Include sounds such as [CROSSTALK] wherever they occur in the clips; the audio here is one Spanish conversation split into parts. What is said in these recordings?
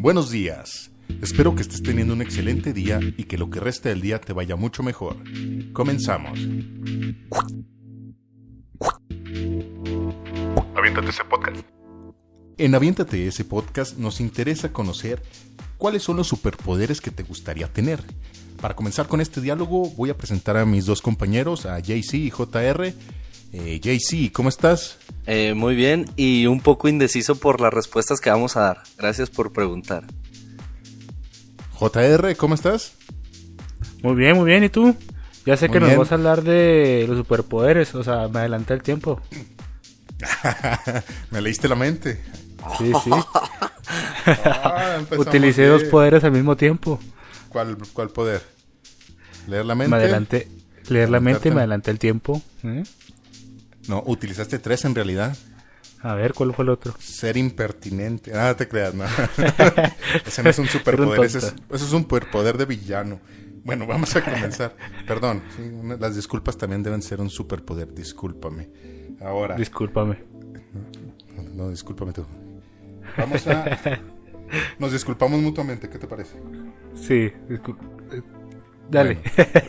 Buenos días. Espero que estés teniendo un excelente día y que lo que resta del día te vaya mucho mejor. Comenzamos. Aviéntate ese podcast. En Aviéntate ese podcast nos interesa conocer cuáles son los superpoderes que te gustaría tener. Para comenzar con este diálogo voy a presentar a mis dos compañeros, a JC y JR. Eh, JC, ¿cómo estás? Eh, muy bien y un poco indeciso por las respuestas que vamos a dar. Gracias por preguntar. JR, ¿cómo estás? Muy bien, muy bien. ¿Y tú? Ya sé que nos vas a hablar de los superpoderes, o sea, me adelanté el tiempo. [LAUGHS] me leíste la mente. Sí, sí. Ah, [LAUGHS] Utilicé dos poderes al mismo tiempo. ¿Cuál, ¿Cuál poder? ¿Leer la mente? Me adelanté, leer la mente y me adelanté el tiempo. ¿eh? No, utilizaste tres en realidad. A ver, ¿cuál fue el otro? Ser impertinente. Ah, te creas, no. [LAUGHS] ese no es un superpoder, ese es, eso es un superpoder de villano. Bueno, vamos a comenzar. [LAUGHS] Perdón, las disculpas también deben ser un superpoder, discúlpame. Ahora. Discúlpame. No, discúlpame tú. Vamos a... [LAUGHS] Nos disculpamos mutuamente, ¿qué te parece? Sí, Dale.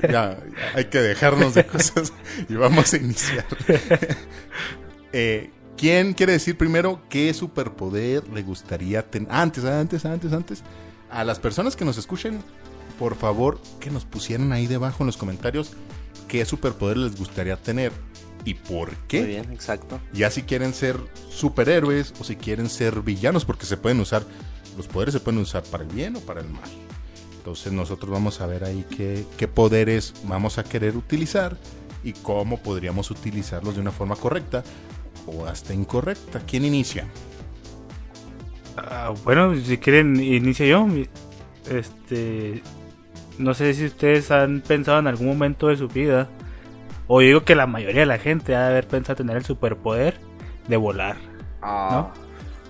ya, hay que dejarnos de cosas y vamos a iniciar. eh, ¿Quién quiere decir primero qué superpoder le gustaría tener? Antes, antes, antes, antes. A las personas que nos escuchen, por favor, que nos pusieran ahí debajo en los comentarios qué superpoder les gustaría tener y por qué. Muy bien, exacto. Ya si quieren ser superhéroes o si quieren ser villanos, porque se pueden usar, los poderes se pueden usar para el bien o para el mal. Entonces nosotros vamos a ver ahí qué, qué poderes vamos a querer utilizar y cómo podríamos utilizarlos de una forma correcta o hasta incorrecta. ¿Quién inicia? Ah, bueno, si quieren, inicio yo. Este, no sé si ustedes han pensado en algún momento de su vida, o digo que la mayoría de la gente ha de haber pensado tener el superpoder de volar. ¿no?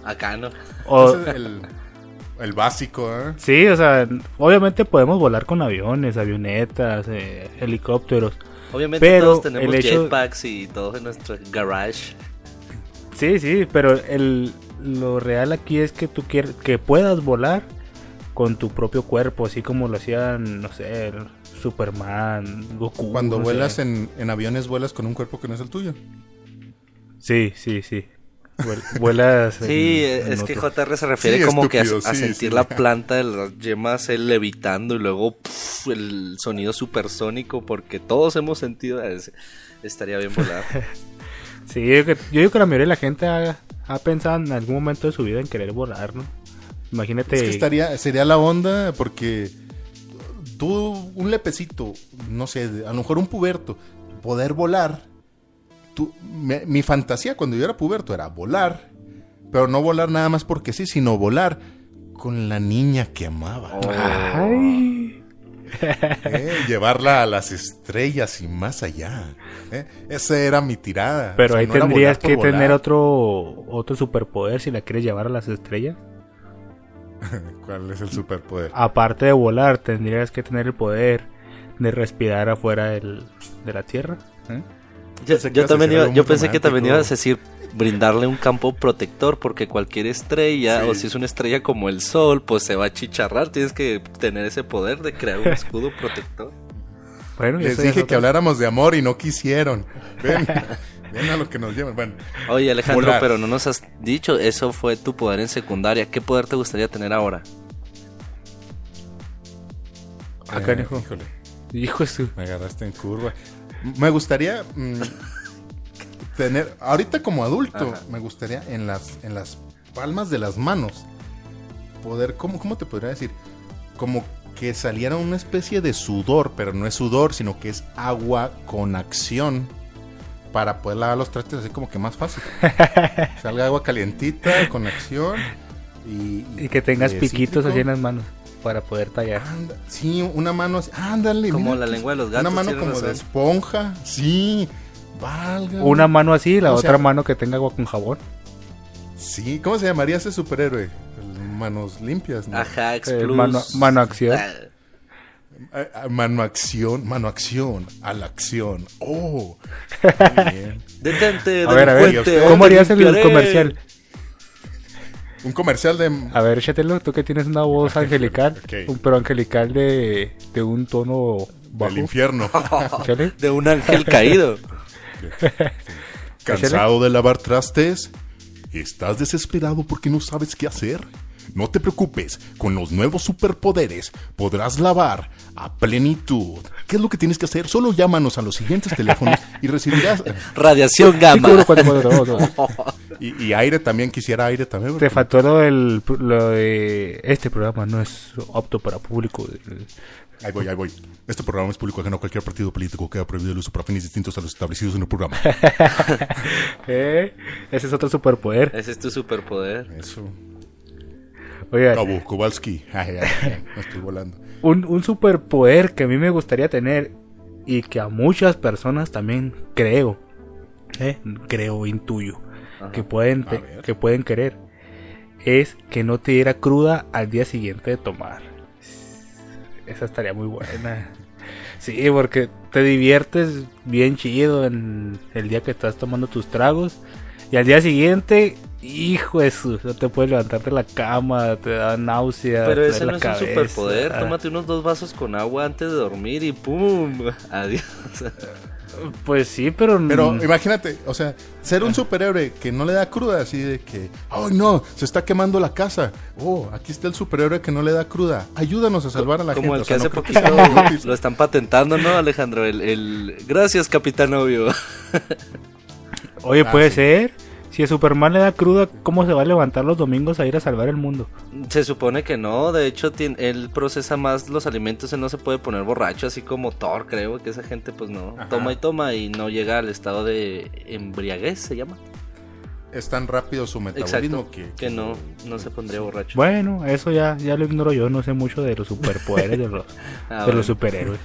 Acá no. O, el, el, básico, ¿eh? Sí, o sea, obviamente podemos volar con aviones, avionetas, eh, helicópteros. Obviamente pero todos tenemos jetpacks y todos en nuestro garage. Sí, sí, pero el, lo real aquí es que tú quieres que puedas volar con tu propio cuerpo, así como lo hacían, no sé, Superman, Goku. Cuando vuelas en, aviones, vuelas con un cuerpo que no es el tuyo. Sí, sí, sí. Vuelas. sí, es que JR se refiere como que a, sentir la planta de las yemas él levitando y luego el sonido supersónico, porque todos hemos sentido. Estaría bien volar. [LAUGHS] Sí, yo, digo que la mayoría de la gente ha, pensado en algún momento de su vida en querer volar, ¿no? Imagínate. Es que estaría, sería la onda porque tú, un lepecito, no sé, a lo mejor un puberto, poder volar. Tú, mi fantasía cuando yo era puberto era volar, pero no volar nada más porque sí, sino volar con la niña que amaba. Ay. [LAUGHS] Eh, llevarla a las estrellas y más allá. Eh, esa era mi tirada. Pero ahí tendrías que tener otro, otro superpoder si la quieres llevar a las estrellas. [LAUGHS] ¿Cuál es el superpoder? Aparte de volar, tendrías que tener el poder de respirar afuera del, de la Tierra. ¿eh? Yo, también yo pensé que también ibas a decir brindarle un campo protector porque cualquier estrella o si es una estrella como el sol pues se va a chicharrar. Tienes que tener ese poder de crear un [LAUGHS] escudo protector. Bueno les dije que habláramos de amor y no quisieron. Ven, [LAUGHS] ven a lo que nos llevan. Bueno oye Alejandro pero no nos has dicho eso fue tu poder en secundaria. Qué poder te gustaría tener ahora acá eh, híjole. Hijo me agarraste en curva me gustaría mm, tener, ahorita como adulto, me gustaría en las, en las palmas de las manos poder, ¿cómo, ¿cómo te podría decir? Como que saliera una especie de sudor, pero no es sudor, sino que es agua con acción para poder lavar los trastes así como que más fácil. [LAUGHS] Salga agua calientita con acción y, que tengas piquitos así en las manos para poder tallar. sí, una mano así, ándale. Como la lengua de los gatos. Una mano como de esponja, sí. Una mano así la otra mano que tenga agua con jabón. Sí, ¿cómo se llamaría ese superhéroe? Manos limpias, ¿no? Ajá, mano, mano, acción. Ah. Eh, eh, mano acción, mano acción, a la acción. Oh, [LAUGHS] bien. Detente, a ver, a ver, ¿cómo harías el comercial? Un comercial de. A ver, échatelo, tú que tienes una voz angelical. un, pero angelical de, de un tono bajo. Del infierno. [LAUGHS] de un ángel caído. [LAUGHS] ¿Cansado de lavar trastes? ¿Estás desesperado porque no sabes qué hacer? No te preocupes, con los nuevos superpoderes podrás lavar a plenitud. ¿Qué es lo que tienes que hacer? Solo llámanos a los siguientes teléfonos y recibirás [LAUGHS] radiación gamma. Y, aire también, quisiera aire también. Te faltó lo, del, lo de este programa, no es apto para público. Ahí voy, ahí voy. Este programa es público ajeno a cualquier partido político que ha prohibido el uso para fines distintos a los establecidos en el programa. [LAUGHS] ¿Eh? Ese es otro superpoder. Ese es tu superpoder. Eso. Oigan. Cabo, Kowalski. [LAUGHS] estoy volando. Un, un superpoder que a mí me gustaría tener y que a muchas personas también creo, ¿eh? creo, intuyo, que pueden, que pueden querer, es que no te diera cruda al día siguiente de tomar. Esa estaría muy buena. [LAUGHS] Sí, porque te diviertes bien chido en el día que estás tomando tus tragos. Y al día siguiente, hijo de su, no te puedes levantar de la cama, te da náusea. Pero ese no es un superpoder. Tómate unos dos vasos con agua antes de dormir y ¡pum! [LAUGHS] Adiós. Pues sí, pero... Pero imagínate, o sea, ser un superhéroe que no le da cruda, así de que, ¡ay no! Se está quemando la casa. Oh, aquí está el superhéroe que no le da cruda. Ayúdanos a salvar a la gente. Como el que hace poquito [LAUGHS] lo están patentando, ¿no, Alejandro? El, el... Gracias, capitán obvio. Oye, ah, puede ser. Si a Superman le da cruda, ¿cómo se va a levantar los domingos a ir a salvar el mundo? Se supone que no, de hecho él procesa más los alimentos, él no se puede poner borracho, así como Thor, creo que esa gente pues no, toma y toma y no llega al estado de embriaguez, se llama. Es tan rápido su metabolismo que, no, no se pondría borracho. Bueno, eso ya, ya lo ignoro yo, no sé mucho de los superpoderes de los, [LAUGHS] ah, de los superhéroes.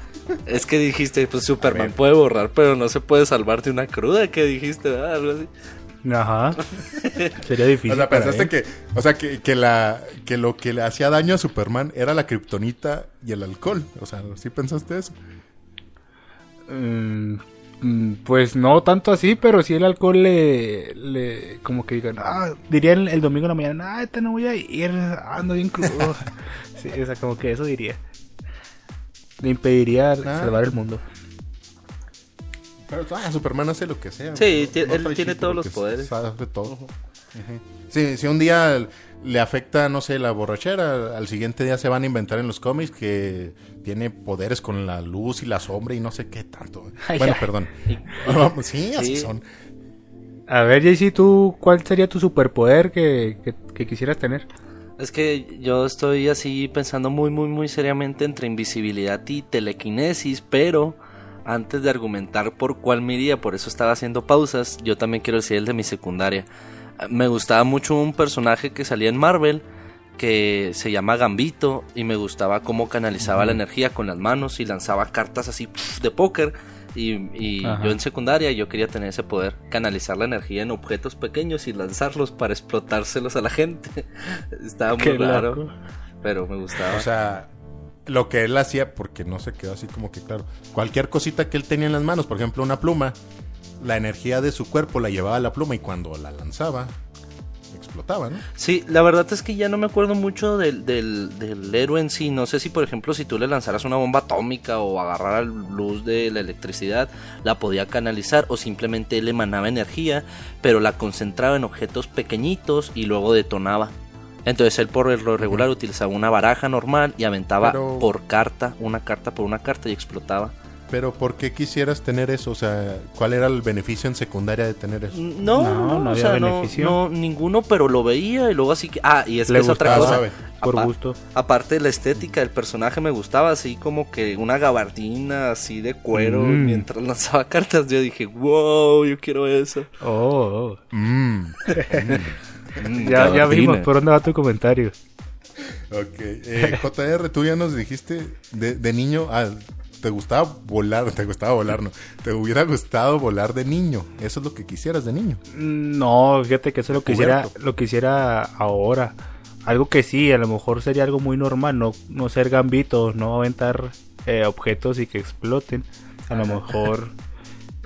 Es que dijiste, pues Superman puede borrar, pero no se puede salvar de una cruda, ¿qué dijiste? Ah, algo así. Ajá. [LAUGHS] Sería difícil. O sea, pensaste que, o sea, que, que, la, que lo que le hacía daño a Superman era la kriptonita y el alcohol. O sea, ¿sí pensaste eso? Mm, mm, pues no tanto así, pero si el alcohol le, le como que digan, ah, diría el, domingo en la mañana, ah, este no voy a ir, ando bien crudo. [LAUGHS] sí, o sea, como que eso diría. Le impediría ah. salvar el mundo. Pero ah, Superman hace lo que sea. Sí, él tiene todos los poderes. Hace todo. si un día le afecta, no sé, la borrachera, al siguiente día se van a inventar en los cómics que tiene poderes con la luz y la sombra y no sé qué tanto. [LAUGHS] bueno, perdón. [LAUGHS] sí, así son. A ver, JC, ¿tú cuál sería tu superpoder que, que quisieras tener? Es que yo estoy así pensando muy, muy, muy seriamente entre invisibilidad y telequinesis, pero antes de argumentar por cuál me iría, por eso estaba haciendo pausas, yo también quiero decir el de mi secundaria. Me gustaba mucho un personaje que salía en Marvel que se llama Gambito y me gustaba cómo canalizaba la energía con las manos y lanzaba cartas así de póker. Y, yo en secundaria yo quería tener ese poder, canalizar la energía en objetos pequeños y lanzarlos para explotárselos a la gente. [LAUGHS] Estaba muy raro, pero me gustaba. O sea, lo que él hacía, porque no se quedó así como que claro, cualquier cosita que él tenía en las manos, por ejemplo una pluma, la energía de su cuerpo la llevaba a la pluma y cuando la lanzaba, explotaba, ¿no? Sí, la verdad es que ya no me acuerdo mucho del, del, héroe en sí. No sé si, por ejemplo, si tú le lanzaras una bomba atómica o agarrara luz de la electricidad, la podía canalizar o simplemente él emanaba energía, pero la concentraba en objetos pequeñitos y luego detonaba. Entonces él por lo regular utilizaba una baraja normal y aventaba por carta, una carta por una carta y explotaba. Pero ¿por qué quisieras tener eso? O sea, ¿cuál era el beneficio en secundaria de tener eso? No, no, había beneficio. No, ninguno, pero lo veía y luego así que... Ah, y es que es otra cosa. Por gusto. Aparte de la estética del personaje me gustaba así como que una gabardina así de cuero mm. mientras lanzaba cartas. Yo dije, wow, yo quiero eso. Oh. oh. Mm. [LAUGHS] Mm, ya, ya vimos por dónde va tu comentario. Ok. Eh, JR, tú ya nos dijiste de, niño. Ah, te gustaba volar, te gustaba volar, no. Te hubiera gustado volar de niño. Eso es lo que quisieras de niño. Mm, no, fíjate que eso lo quisiera, lo quisiera ahora. Algo que sí, a lo mejor sería algo muy normal, no, no ser gambito, no aventar eh, objetos y que exploten. A lo mejor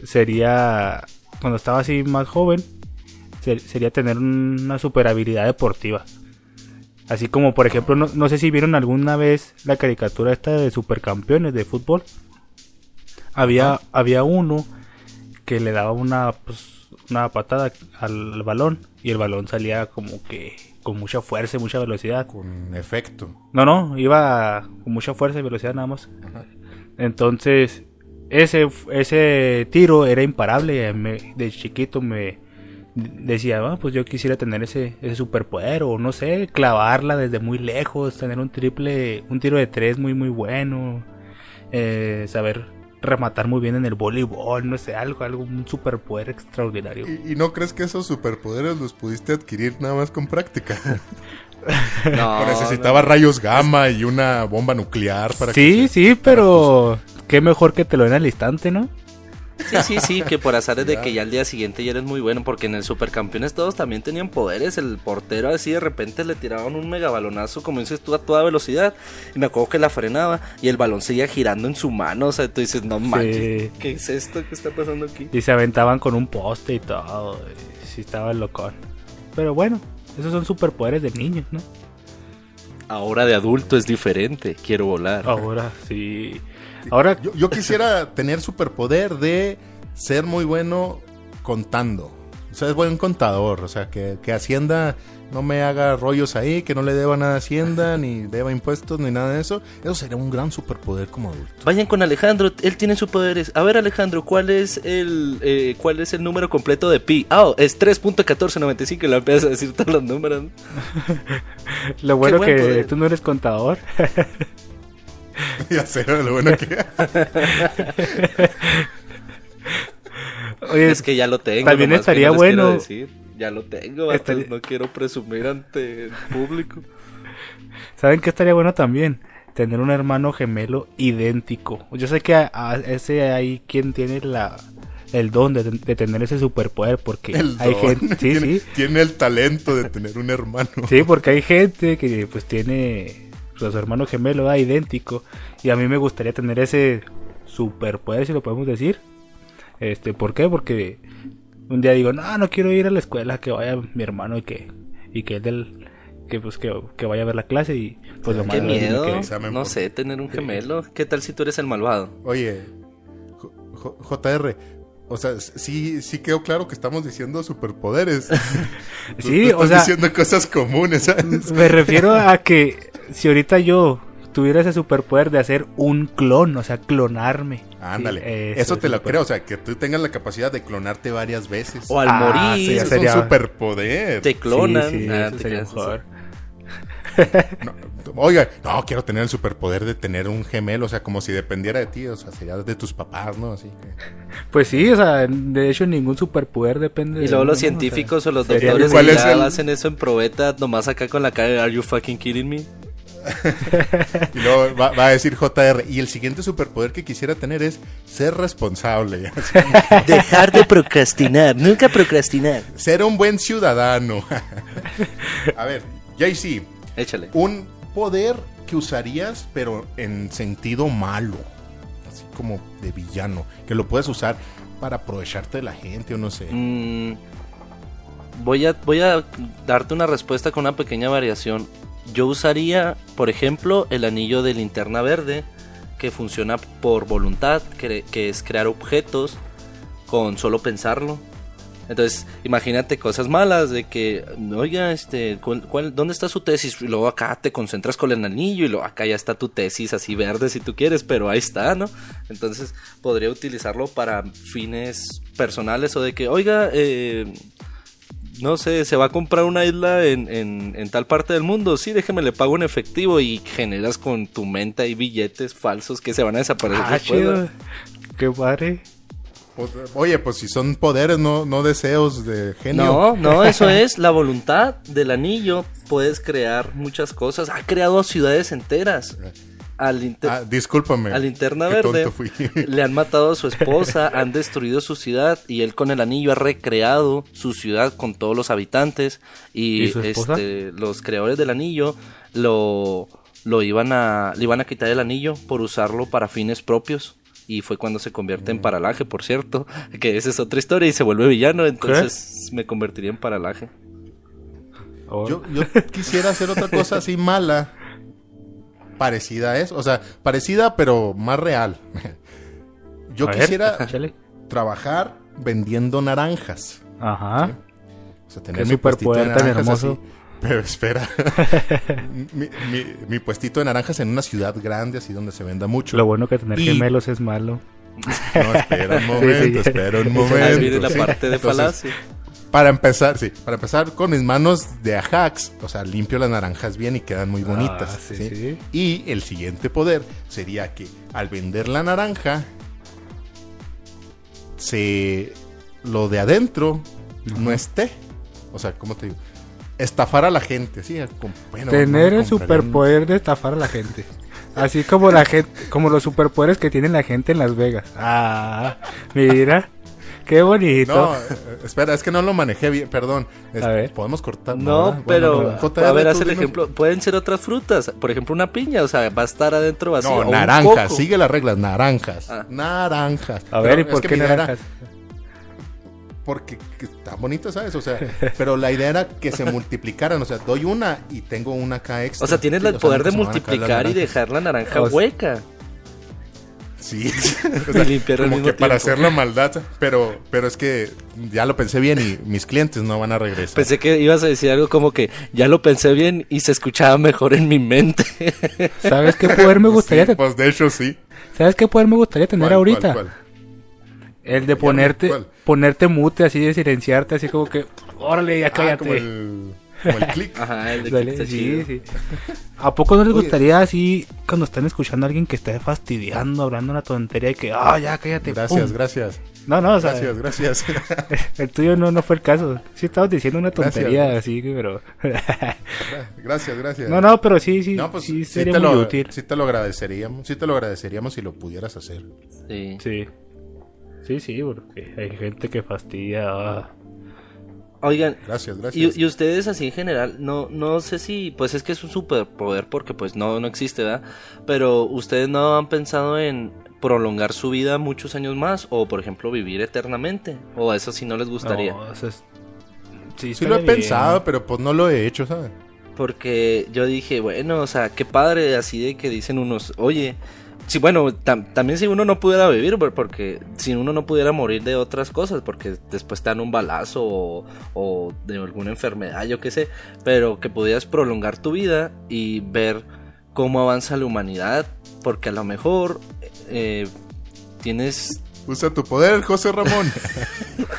sería cuando estaba así más joven, sería tener una super habilidad deportiva. Así como, por ejemplo, no, sé si vieron alguna vez la caricatura esta de supercampeones de fútbol. Había, había uno que le daba una, pues, una patada al, balón y el balón salía como que con mucha fuerza y mucha velocidad. Con efecto. No, no, iba con mucha fuerza y velocidad nada más. Entonces, ese, ese tiro era imparable. de chiquito me decía, ah, pues yo quisiera tener ese, ese superpoder o no sé, clavarla desde muy lejos, tener un triple, un tiro de tres muy muy bueno, eh, saber rematar muy bien en el voleibol, no sé, algo, algo, un superpoder extraordinario. ¿Y, no crees que esos superpoderes los pudiste adquirir nada más con práctica? [LAUGHS] no, necesitaba rayos gamma y una bomba nuclear para Sí, sí, pero qué mejor que te lo den al instante, ¿no? Sí, sí, sí, que por azares de que ya al día siguiente ya eres muy bueno, porque en el Supercampeones todos también tenían poderes. El portero así de repente le tiraban un megabalonazo, como dices tú, a toda velocidad. Y me acuerdo que la frenaba y el balón seguía girando en su mano. O sea, tú dices, no manches, ¿qué es esto que está pasando aquí? Y se aventaban con un poste y todo. sí, estaba loco. Pero bueno, esos son superpoderes de niños, ¿no? Ahora de adulto es diferente, quiero volar. Ahora sí. [LAUGHS] Ahora yo, quisiera [LAUGHS] tener superpoder de ser muy bueno contando. O sea, es buen contador. O sea, que, que Hacienda no me haga rollos ahí, que no le deba nada a Hacienda, [LAUGHS] ni deba impuestos, ni nada de eso. Eso sería un gran superpoder como adulto. Vayan con Alejandro, él tiene superpoderes. A ver, Alejandro, ¿cuál es el eh, cuál es el número completo de pi? Ah, es 3.1495 y le empiezas a decir todos los números. Lo bueno que tú no eres contador. Ya sé, lo bueno que. Oye, es que ya lo tengo. También estaría bueno. Ya lo tengo, no quiero presumir ante el público. ¿Saben qué estaría bueno también? Tener un hermano gemelo idéntico. Yo sé que a, ese hay quien tiene la, el don de, tener ese superpoder porque hay gente sí, [LAUGHS] sí. tiene el talento de tener un hermano sí porque hay gente que pues tiene pues, su hermano gemelo da idéntico. Y a mí me gustaría tener ese superpoder, si lo podemos decir. Este, ¿por qué? Porque un día digo, no, no quiero ir a la escuela, que vaya mi hermano y que, y que del, que pues que, vaya a ver la clase y pues lo Qué miedo, no sé, tener un gemelo. ¿Qué tal si tú eres el malvado? Oye, JR, o sea, sí, sí quedó claro que estamos diciendo superpoderes. [LAUGHS] sí, o sea. diciendo cosas comunes, ¿sabes? Me refiero a que si ahorita yo tuviera ese superpoder de hacer un clon, o sea, clonarme. Ándale. eso, te lo creo, o sea, que tú tengas la capacidad de clonarte varias veces. O al ah, morir. es un superpoder. Te clonan. Sí, ah, sería mejor. oiga, no, quiero tener el superpoder de tener un gemelo, o sea, como si dependiera de ti, o sea, sería de tus papás, ¿no? Así Pues sí, o sea, de hecho ningún superpoder depende Y luego los científicos o, los doctores que ya hacen eso en probeta, nomás acá con la cara de Are you fucking kidding me? [LAUGHS] y luego va, a decir JR, y el siguiente superpoder que quisiera tener es ser responsable. [LAUGHS] Dejar de procrastinar, nunca procrastinar. Ser un buen ciudadano. [LAUGHS] a ver, JC. Échale. Un poder que usarías, pero en sentido malo. Así como de villano. Que lo puedes usar para aprovecharte de la gente o no sé. Mm, voy, a, voy a darte una respuesta con una pequeña variación. Yo usaría, por ejemplo, el anillo de linterna verde, que funciona por voluntad, que, es crear objetos con solo pensarlo. Entonces, imagínate cosas malas de que, oiga, este, ¿cuál, dónde está su tesis? Y luego acá te concentras con el anillo y luego acá ya está tu tesis así verde si tú quieres, pero ahí está, ¿no? Entonces, podría utilizarlo para fines personales o de que, oiga, eh, no sé, se va a comprar una isla en, en, tal parte del mundo, sí, déjeme le pago en efectivo y generas con tu mente ahí billetes falsos que se van a desaparecer. Ah, chido. Qué padre. Pues, oye, pues si son poderes, no, no deseos de genio. No, no, [LAUGHS] eso es la voluntad del anillo. Puedes crear muchas cosas. Ha creado ciudades enteras. Al ah, discúlpame. A Linterna Verde [LAUGHS] le han matado a su esposa, [LAUGHS] han destruido su ciudad y él con el anillo ha recreado su ciudad con todos los habitantes y, este, los creadores del anillo lo, lo iban a le iban a quitar el anillo por usarlo para fines propios y fue cuando se convierte en paralaje, por cierto, [LAUGHS] que esa es otra historia y se vuelve villano, entonces me convertiría en paralaje. Yo, yo quisiera hacer otra cosa así mala, parecida a eso, o sea, parecida pero más real. [LAUGHS] Yo quisiera trabajar vendiendo naranjas. Ajá. O sea, tener mi puestito de naranjas Pero espera. [LAUGHS] mi, puestito de naranjas en una ciudad grande, así donde se venda mucho. Lo bueno que tener gemelos es malo. No, espera un [LAUGHS] momento, espera un momento. la parte de falacia. Para empezar, sí, para empezar con mis manos de Ajax, o sea, limpio las naranjas bien y quedan muy bonitas. Ah, sí, Y el siguiente poder sería que al vender la naranja, se lo de adentro no esté. O sea, ¿cómo te digo? Estafar a la gente, sí. Tener el superpoder de estafar a la gente. Así como la gente, como los superpoderes que tiene la gente en Las Vegas. Ah, mira. Qué bonito. No, eh, espera, es que no lo manejé bien, perdón. a ver. Podemos cortar. No, pero a ver, haz el ejemplo. Pueden ser otras frutas, por ejemplo, una piña, o sea, va a estar adentro vacío. No, naranjas, sigue las reglas, naranjas. Ah. Naranjas. A ver, ¿y por qué naranjas? porque está bonito, ¿sabes? O sea, pero la idea era que se multiplicaran, o sea, doy una y tengo una acá [LAUGHS] extra. O sea, tienes el poder de multiplicar y dejar la naranja hueca. Sí, [LAUGHS] como que para hacer la maldad, pero, pero es que ya lo pensé bien y mis clientes no van a regresar. Pensé que ibas a decir algo como que ya lo pensé bien y se escuchaba mejor en mi mente. [LAUGHS] ¿Sabes qué poder me gustaría tener? Pues de hecho sí. ¿Sabes qué poder me gustaría tener ahorita? El de ponerte, ponerte mute, así de silenciarte, así como que, órale, ya ah, cállate. Como el click. Ajá, el de sí, sí. ¿A poco no les gustaría así cuando están escuchando a alguien que esté fastidiando, hablando una tontería y que, ah, ya cállate? Gracias, gracias. No, no, o sea, Gracias, gracias. [LAUGHS] El tuyo no, no fue el caso. Sí estabas diciendo una tontería así, pero... gracias, gracias. [LAUGHS] No, no, pero sí, sí, no, pues, sí sería te muy lo, útil. Sí te lo agradeceríamos, sí te lo agradeceríamos si lo pudieras hacer. Sí. Sí. Sí, sí, porque hay gente que fastidia... Ah. Oigan, gracias, gracias. Y, ustedes así en general, no, no sé si, pues es que es un superpoder porque pues no, no existe, ¿verdad? Pero ustedes no han pensado en prolongar su vida muchos años más o por ejemplo vivir eternamente o eso sí no les gustaría. No, Sí, sí lo he pensado, pero pues no lo he hecho, ¿sabes? Porque yo dije, bueno, o sea, qué padre así de que dicen unos, oye, Sí, bueno, también si uno no pudiera vivir, porque si uno no pudiera morir de otras cosas, porque después te dan un balazo o, de alguna enfermedad, yo qué sé, pero que pudieras prolongar tu vida y ver cómo avanza la humanidad, porque a lo mejor eh, tienes Usa tu poder, José Ramón.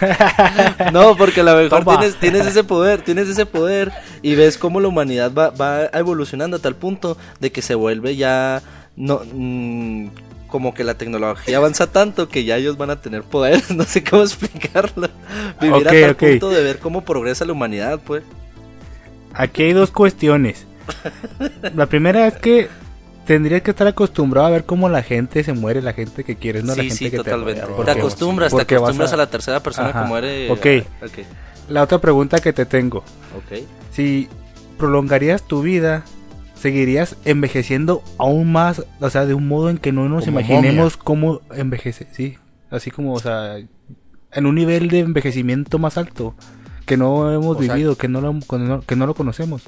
[LAUGHS] no, porque a lo mejor tienes, tienes, ese poder, tienes ese poder y ves cómo la humanidad va, va evolucionando a tal punto de que se vuelve ya no mm, como que la tecnología avanza tanto que ya ellos van a tener poderes, [LAUGHS] no sé cómo explicarlo. Vivir a tal punto de ver cómo progresa la humanidad, pues. Aquí hay dos cuestiones. [LAUGHS] la primera es que tendrías que estar acostumbrado a ver cómo la gente se muere, la gente que quieres, no la gente sí, que totalmente. te Te acostumbras, te acostumbras a... la tercera persona que muere. Okay. ok. La otra pregunta que te tengo. Ok. Si prolongarías tu vida seguirías envejeciendo aún más, o sea, de un modo en que no nos imaginemos cómo envejece, sí, así como, o sea, en un nivel de envejecimiento más alto que no hemos vivido, que no, lo, que no lo conocemos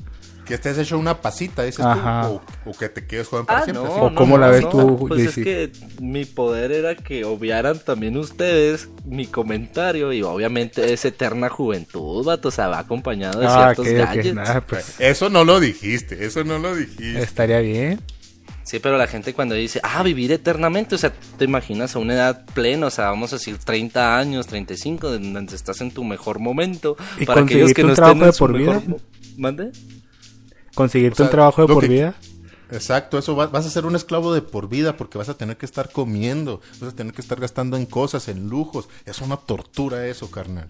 que estés hecho una pasita, dices tú, o, que te quedes joven para ah, siempre. o cómo la ves tú, Pues es que mi poder era que obviaran también ustedes mi comentario y obviamente es eterna juventud, vato, o sea, va acompañado de ah, ciertos gadgets. Pues. Eso no lo dijiste, eso no lo dijiste. Estaría bien. Sí, pero la gente cuando dice, ah, vivir eternamente, o sea, te imaginas a una edad plena, o sea, vamos a decir 30 años, 35, donde estás en tu mejor momento. ¿Y para aquellos que no estén en por vida? ¿Mande? Conseguirte un trabajo de por vida. Exacto, eso vas a ser un esclavo de por vida porque vas a tener que estar comiendo, vas a tener que estar gastando en cosas, en lujos. Es una tortura eso, carnal.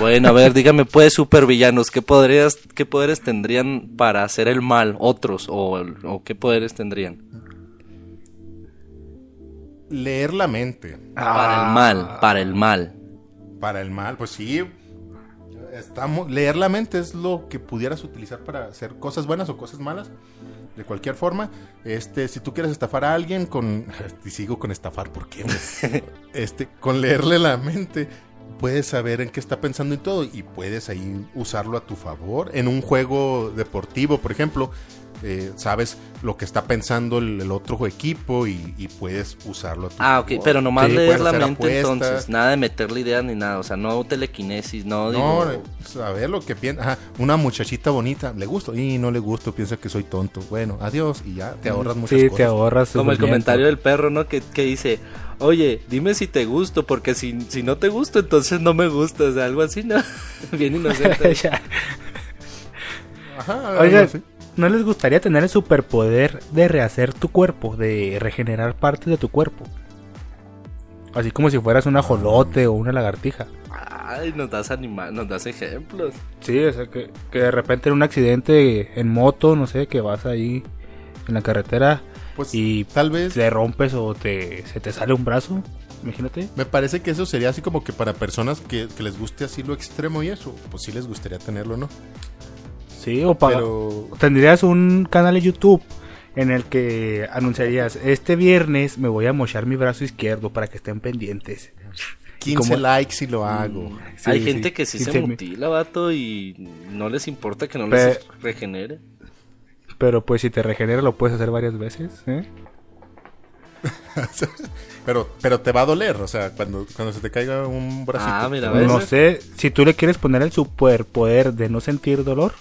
Bueno, a ver, dígame, pues, supervillanos, ¿qué, podrías, ¿qué poderes tendrían para hacer el mal otros o, o qué poderes tendrían? Leer la mente. Para el mal, para el mal. Para el mal, pues sí, estamos, leer la mente es lo que pudieras utilizar para hacer cosas buenas o cosas malas. De cualquier forma, este, si tú quieres estafar a alguien con, [LAUGHS] y sigo con estafar, ¿por qué? [LAUGHS] este, con leerle la mente, puedes saber en qué está pensando y todo, y puedes ahí usarlo a tu favor. En un juego deportivo, por ejemplo, eh, sabes lo que está pensando el, otro equipo y, puedes usarlo. ah, ok, pero nomás lees la mente entonces, nada de meterle ideas ni nada, o sea, no telequinesis, no No, saber lo que piensa, una muchachita bonita, le gusto y no le gusto, piensa que soy tonto. Bueno, adiós y ya te ahorras muchas sí, te ahorras. Como el comentario del perro, ¿no? Que, que dice, oye, dime si te gusto, porque si, si no te gusto, entonces no me gustas, algo así, ¿no? [LAUGHS] Bien inocente. [LAUGHS] Ajá, Oye, ¿no les gustaría tener el superpoder de rehacer tu cuerpo, de regenerar partes de tu cuerpo? Así como si fueras un ajolote o una lagartija. Ay, nos das anima nos das ejemplos. Sí, o sea, que, que de repente en un accidente en moto, no sé, que vas ahí en la carretera pues, y tal vez te rompes o te, se te sale un brazo, imagínate. Me parece que eso sería así como que para personas que, que les guste así lo extremo y eso, pues sí les gustaría tenerlo, ¿no? Sí, o para... Tendrías un canal de YouTube en el que anunciarías, este viernes me voy a mochar mi brazo izquierdo para que estén pendientes. 15 likes y lo hago. Mm, hay gente que sí se mutila, vato, y no les importa que no les regenere. Pero pues si te regenera lo puedes hacer varias veces, ¿eh? [LAUGHS] pero, pero te va a doler, o sea, cuando, cuando se te caiga un bracito. Ah, mira, no sé, si tú le quieres poner el superpoder de no sentir dolor,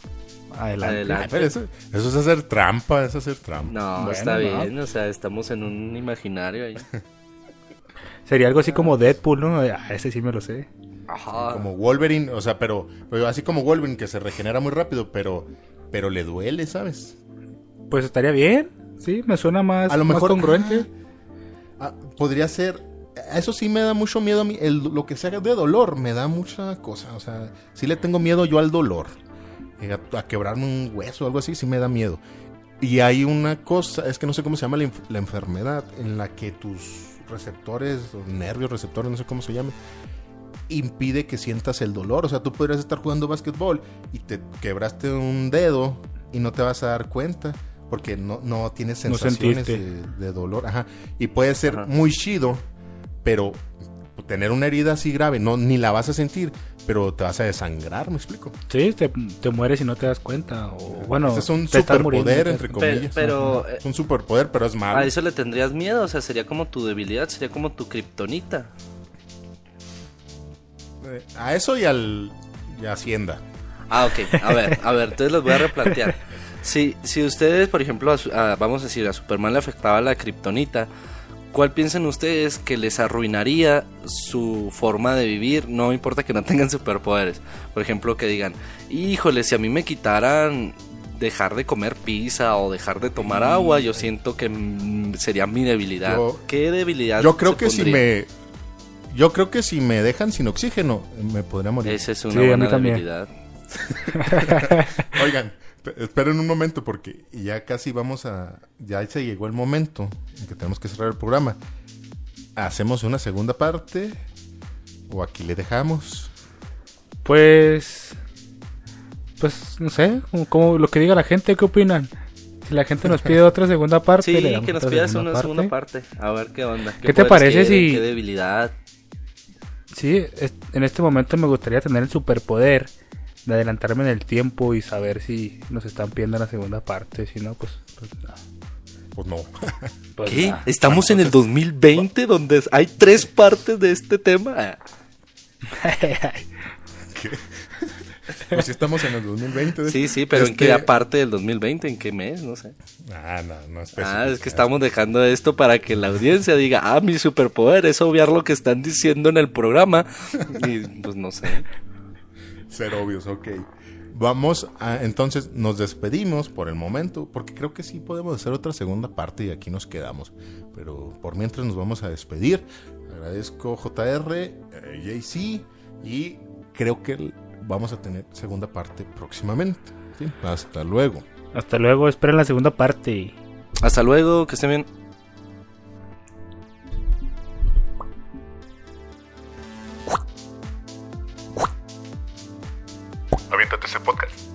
Adelante. eso, es hacer trampa, es hacer trampa. No, está bien, o sea, estamos en un imaginario ahí. [LAUGHS] Sería algo así como Deadpool, ¿no? Ah, ese sí me lo sé. Como Wolverine, o sea, pero, así como Wolverine que se regenera muy rápido, pero pero le duele, ¿sabes? Pues estaría bien, sí, me suena más, a lo mejor, congruente. Ah, podría ser, eso sí me da mucho miedo a mí, lo que sea de dolor me da mucha cosa, o sea, sí le tengo miedo yo al dolor. Eh, a, quebrarme un hueso o algo así, sí me da miedo. Y hay una cosa, es que no sé cómo se llama la, enfermedad, en la que tus receptores, nervios receptores, no sé cómo se llame, impide que sientas el dolor. O sea, tú podrías estar jugando básquetbol y te quebraste un dedo y no te vas a dar cuenta porque no, no tienes sensaciones de, dolor. Ajá. Y puede ser muy chido, pero tener una herida así grave, no, ni la vas a sentir, pero te vas a desangrar, ¿me explico? Sí, te, mueres y no te das cuenta. O, bueno, es un superpoder, entre comillas. Pero, es un superpoder, pero es malo. A eso le tendrías miedo, o sea, sería como tu debilidad, sería como tu kriptonita. Eh, a eso y al y a Hacienda. Ah, ok. A ver, a ver, entonces los voy a replantear. [LAUGHS] Si, si ustedes, por ejemplo, vamos a decir, a Superman le afectaba la kriptonita, ¿Cuál piensan ustedes que les arruinaría su forma de vivir? No importa que no tengan superpoderes. Por ejemplo, que digan, híjole, si a mí me quitaran dejar de comer pizza o dejar de tomar agua, yo siento que sería mi debilidad. ¿Qué debilidad? Yo creo que si me yo creo que si me dejan sin oxígeno me podría morir. Esa es una buena debilidad. [LAUGHS] Oigan, esperen un momento porque ya casi vamos a... Ya se llegó el momento en que tenemos que cerrar el programa. ¿Hacemos una segunda parte? ¿O aquí le dejamos? Pues... Pues no sé, como, lo que diga la gente, ¿qué opinan? Si la gente nos [LAUGHS] pide otra segunda parte, sí, que nos pidas una segunda parte. A ver qué onda. ¿Qué, te parece si... Qué debilidad. Sí, en este momento me gustaría tener el superpoder de adelantarme en el tiempo y saber si nos están pidiendo la segunda parte. Si no, pues, pues no. Pues no. Pues ¿Qué? ¿Estamos en el 2020 donde hay tres partes de este tema? ¿Qué? [LAUGHS] Pues si estamos en el 2020. Sí, sí, pero ¿en qué este parte del 2020? ¿En qué mes? No sé. Ah, no, no es Ah, es que estamos dejando esto para que la audiencia diga, ah, mi superpoder es obviar lo que están diciendo en el programa. Y pues no sé ser obvios, ok. Vamos a, entonces nos despedimos por el momento, porque creo que sí podemos hacer otra segunda parte y aquí nos quedamos. Pero por mientras nos vamos a despedir. Agradezco JR, eh, JC y creo que vamos a tener segunda parte próximamente. Hasta luego. Hasta luego, esperen la segunda parte. Hasta luego, que estén bien. conéctate a ese podcast.